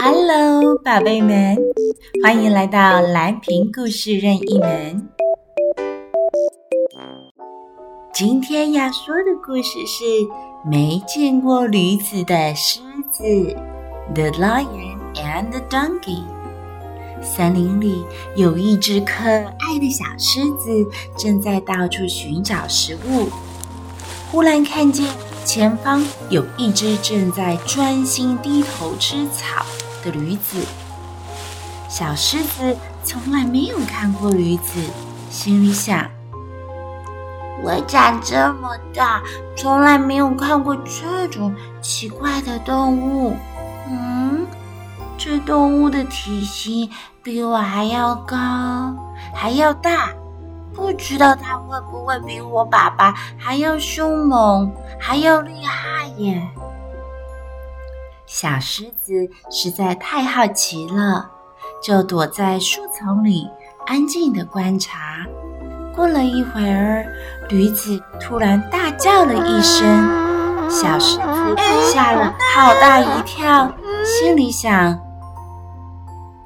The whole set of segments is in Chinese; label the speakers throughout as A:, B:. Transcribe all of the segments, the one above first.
A: Hello，宝贝们，欢迎来到蓝瓶故事任意门。今天要说的故事是没见过驴子的狮子，The Lion and the Donkey。森林里有一只可爱的小狮子，正在到处寻找食物。忽然看见前方有一只正在专心低头吃草的驴子。小狮子从来没有看过驴子，心里想：我长这么大，从来没有看过这种奇怪的动物。嗯。这动物的体型比我还要高，还要大，不知道它会不会比我爸爸还要凶猛，还要厉害耶？小狮子实在太好奇了，就躲在树丛里安静的观察。过了一会儿，驴子突然大叫了一声，小狮子吓了好大一跳，心里想。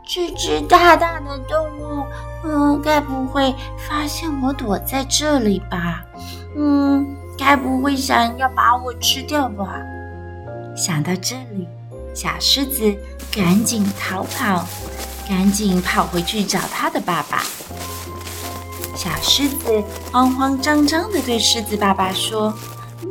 A: 这只大大的动物，嗯，该不会发现我躲在这里吧？嗯，该不会想要把我吃掉吧？想到这里，小狮子赶紧逃跑，赶紧跑回去找他的爸爸。小狮子慌慌张张地对狮子爸爸说：“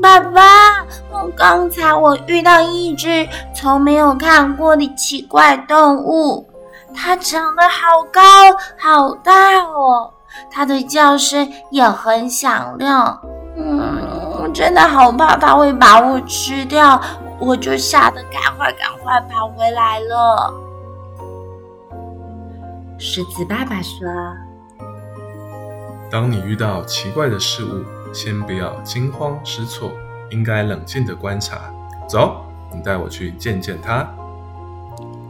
A: 爸爸，我刚才我遇到一只从没有看过的奇怪动物。”它长得好高好大哦，它的叫声也很响亮。嗯，我真的好怕它会把我吃掉，我就吓得赶快赶快跑回来了。狮子爸爸说：“
B: 当你遇到奇怪的事物，先不要惊慌失措，应该冷静的观察。走，你带我去见见它。”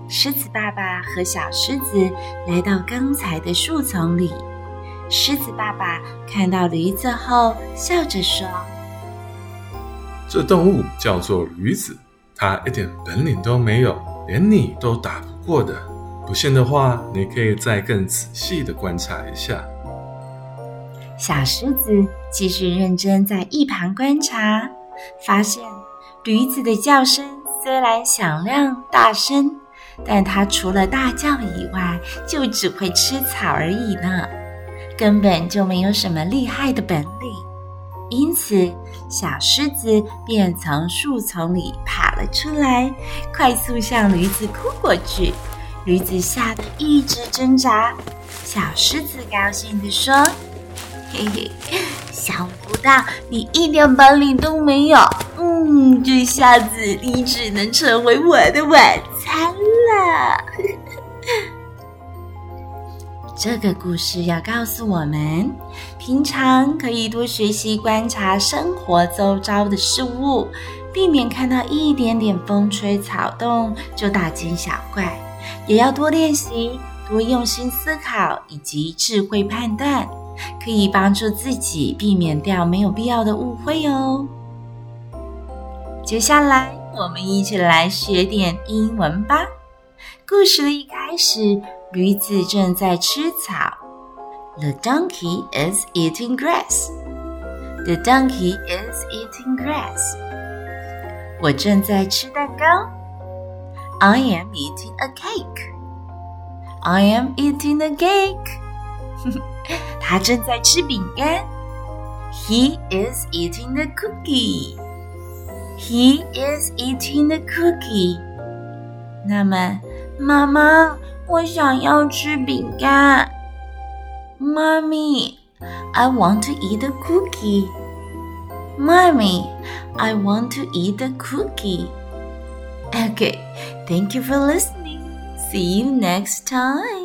A: 狮子爸爸和小狮子来到刚才的树丛里。狮子爸爸看到驴子后，笑着说：“
B: 这动物叫做驴子，它一点本领都没有，连你都打不过的。不信的话，你可以再更仔细的观察一下。”
A: 小狮子继续认真在一旁观察，发现驴子的叫声虽然响亮大声。但它除了大叫以外，就只会吃草而已呢，根本就没有什么厉害的本领。因此，小狮子便从树丛里爬了出来，快速向驴子扑过去。驴子吓得一直挣扎。小狮子高兴地说：“嘿嘿，想不到你一点本领都没有。嗯，这下子你只能成为我的晚餐了。”这个故事要告诉我们，平常可以多学习观察生活周遭的事物，避免看到一点点风吹草动就大惊小怪。也要多练习，多用心思考以及智慧判断，可以帮助自己避免掉没有必要的误会哦。接下来，我们一起来学点英文吧。故事的一开始，驴子正在吃草。The donkey is eating grass. The donkey is eating grass. 我正在吃蛋糕。I am eating a cake. I am eating a cake. 他正在吃饼干。He is eating the cookie. He is eating the cookie. 那么。妈妈， 我想要吃饼干。Mommy, I want to eat a cookie. Mommy, I want to eat a cookie. Okay, thank you for listening. See you next time.